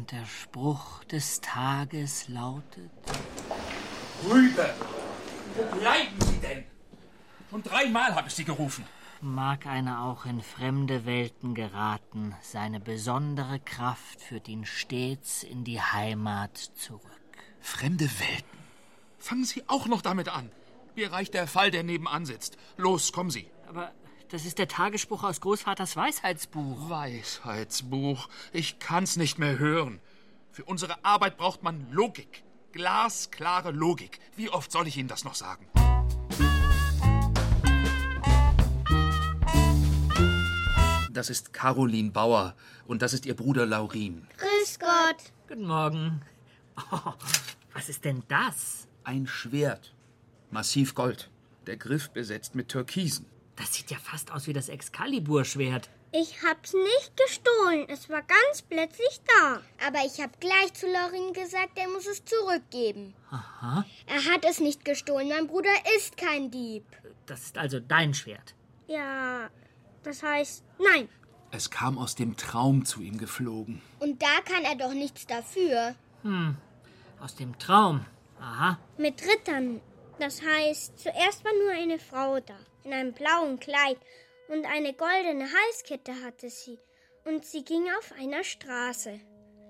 Und der Spruch des Tages lautet: Rübe! Wo bleiben Sie denn? Schon dreimal habe ich Sie gerufen. Mag einer auch in fremde Welten geraten, seine besondere Kraft führt ihn stets in die Heimat zurück. Fremde Welten. Fangen Sie auch noch damit an. Mir reicht der Fall, der nebenan sitzt. Los, kommen Sie. Aber das ist der Tagesspruch aus Großvaters Weisheitsbuch. Weisheitsbuch. Ich kann's nicht mehr hören. Für unsere Arbeit braucht man Logik. Glasklare Logik. Wie oft soll ich Ihnen das noch sagen? Das ist Caroline Bauer und das ist ihr Bruder Laurin. Grüß Gott. Guten Morgen. Oh, was ist denn das? Ein Schwert. Massiv Gold. Der Griff besetzt mit Türkisen. Das sieht ja fast aus wie das Excalibur-Schwert. Ich hab's nicht gestohlen. Es war ganz plötzlich da. Aber ich hab gleich zu Lorin gesagt, er muss es zurückgeben. Aha. Er hat es nicht gestohlen. Mein Bruder ist kein Dieb. Das ist also dein Schwert. Ja, das heißt, nein. Es kam aus dem Traum zu ihm geflogen. Und da kann er doch nichts dafür. Aus dem Traum. Aha. Mit Rittern. Das heißt, zuerst war nur eine Frau da, in einem blauen Kleid, und eine goldene Halskette hatte sie, und sie ging auf einer Straße.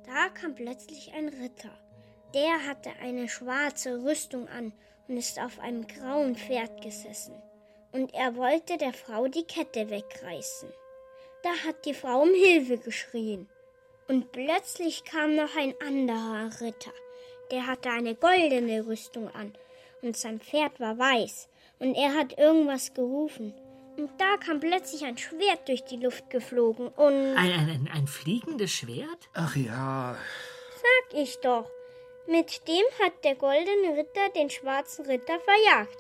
Da kam plötzlich ein Ritter. Der hatte eine schwarze Rüstung an und ist auf einem grauen Pferd gesessen. Und er wollte der Frau die Kette wegreißen. Da hat die Frau um Hilfe geschrien. Und plötzlich kam noch ein anderer Ritter. Der hatte eine goldene Rüstung an und sein Pferd war weiß und er hat irgendwas gerufen. Und da kam plötzlich ein Schwert durch die Luft geflogen und Ein, ein, ein, ein fliegendes Schwert? Ach ja, sag ich doch, mit dem hat der goldene Ritter den schwarzen Ritter verjagt.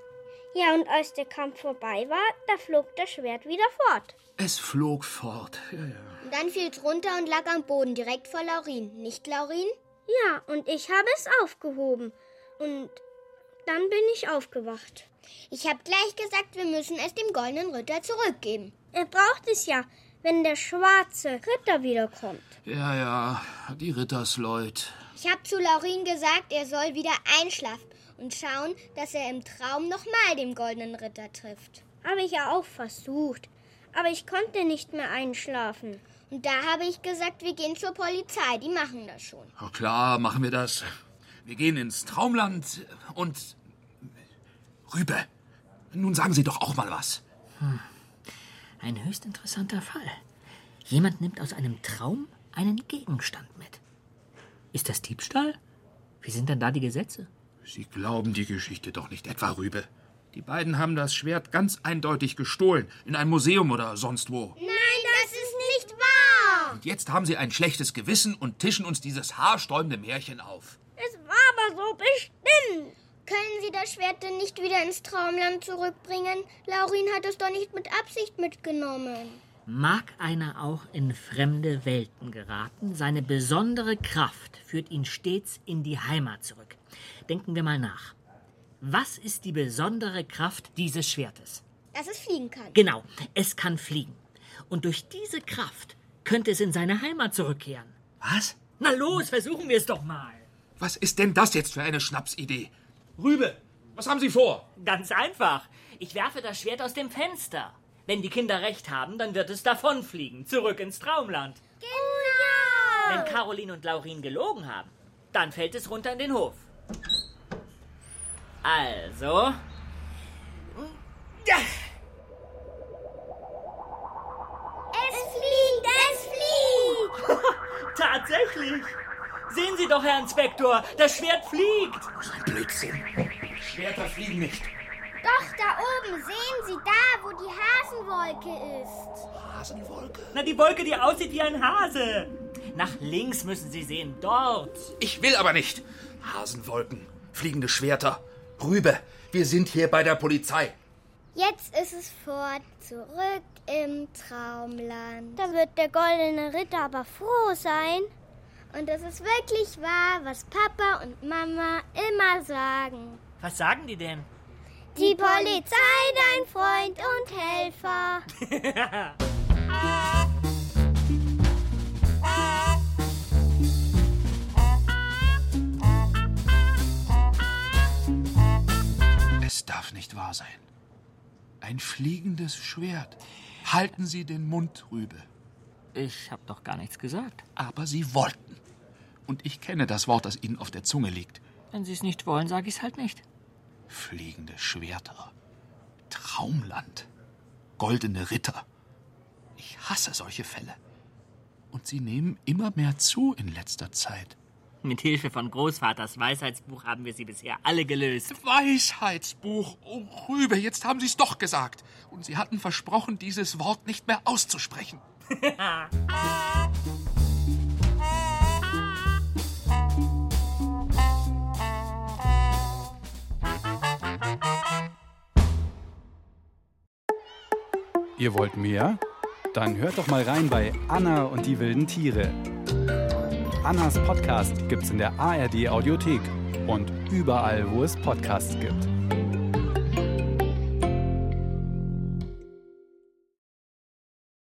Ja, und als der Kampf vorbei war, da flog das Schwert wieder fort. es flog fort. Ja, ja. Und dann fiel's runter und lag am Boden direkt vor Laurin. Nicht, Laurin? Ja, und ich habe es aufgehoben. Und dann bin ich aufgewacht. Ich hab gleich gesagt, wir müssen es dem goldenen Ritter zurückgeben. Er braucht es ja, wenn der schwarze Ritter wiederkommt. Ja, ja, die Rittersleut. Ich hab zu Laurin gesagt, er soll wieder einschlafen und schauen, dass er im Traum nochmal den goldenen Ritter trifft. Habe ich ja auch versucht. Aber ich konnte nicht mehr einschlafen. Und da habe ich gesagt, wir gehen zur Polizei, die machen das schon. Na klar, machen wir das. Wir gehen ins Traumland und. Rübe, nun sagen Sie doch auch mal was. Ein höchst interessanter Fall. Jemand nimmt aus einem Traum einen Gegenstand mit. Ist das Diebstahl? Wie sind denn da die Gesetze? Sie glauben die Geschichte doch nicht etwa, Rübe. Die beiden haben das Schwert ganz eindeutig gestohlen. In einem Museum oder sonst wo. Nein, das ist nicht wahr! Und jetzt haben sie ein schlechtes Gewissen und tischen uns dieses haarsträubende Märchen auf. Es war aber so bestimmt. Können Sie das Schwert denn nicht wieder ins Traumland zurückbringen? Laurin hat es doch nicht mit Absicht mitgenommen. Mag einer auch in fremde Welten geraten, seine besondere Kraft führt ihn stets in die Heimat zurück. Denken wir mal nach. Was ist die besondere Kraft dieses Schwertes? Dass es fliegen kann. Genau, es kann fliegen. Und durch diese Kraft könnte es in seine Heimat zurückkehren. Was? Na los, versuchen wir es doch mal. Was ist denn das jetzt für eine Schnapsidee? Rübe, was haben Sie vor? Ganz einfach. Ich werfe das Schwert aus dem Fenster. Wenn die Kinder recht haben, dann wird es davonfliegen, zurück ins Traumland. Genau! Wenn Caroline und Laurin gelogen haben, dann fällt es runter in den Hof. Also. Ja, Es fliegt, es fliegt! tatsächlich. Sehen Sie doch, Herr Inspektor, das Schwert fliegt. Ein Blödsinn. Schwerter fliegen nicht. Doch, da oben, sehen Sie, da, wo die Hasenwolke ist. Hasenwolke? Na, die Wolke, die aussieht wie ein Hase. Nach links müssen Sie sehen, dort. Ich will aber nicht. Hasenwolken, fliegende Schwerter. Rübe, wir sind hier bei der Polizei. Jetzt ist es fort, zurück im Traumland. Da wird der goldene Ritter aber froh sein. Und es ist wirklich wahr, was Papa und Mama immer sagen. Was sagen die denn? Die Polizei, dein Freund und Helfer. Es darf nicht wahr sein. Ein fliegendes Schwert. Halten Sie den Mund, Rübe. Ich hab doch gar nichts gesagt. Aber Sie wollten. Und ich kenne das Wort, das Ihnen auf der Zunge liegt. Wenn Sie es nicht wollen, sage ich es halt nicht. Fliegende Schwerter. Traumland. Goldene Ritter. Ich hasse solche Fälle. Und sie nehmen immer mehr zu in letzter Zeit. Mit Hilfe von Großvaters Weisheitsbuch haben wir sie bisher alle gelöst. Weisheitsbuch. Oh, Rübe, jetzt haben Sie es doch gesagt. Und Sie hatten versprochen, dieses Wort nicht mehr auszusprechen. Ihr wollt mehr? Dann hört doch mal rein bei Anna und die wilden Tiere. Annas Podcast gibt's in der ARD Audiothek und überall, wo es Podcasts gibt.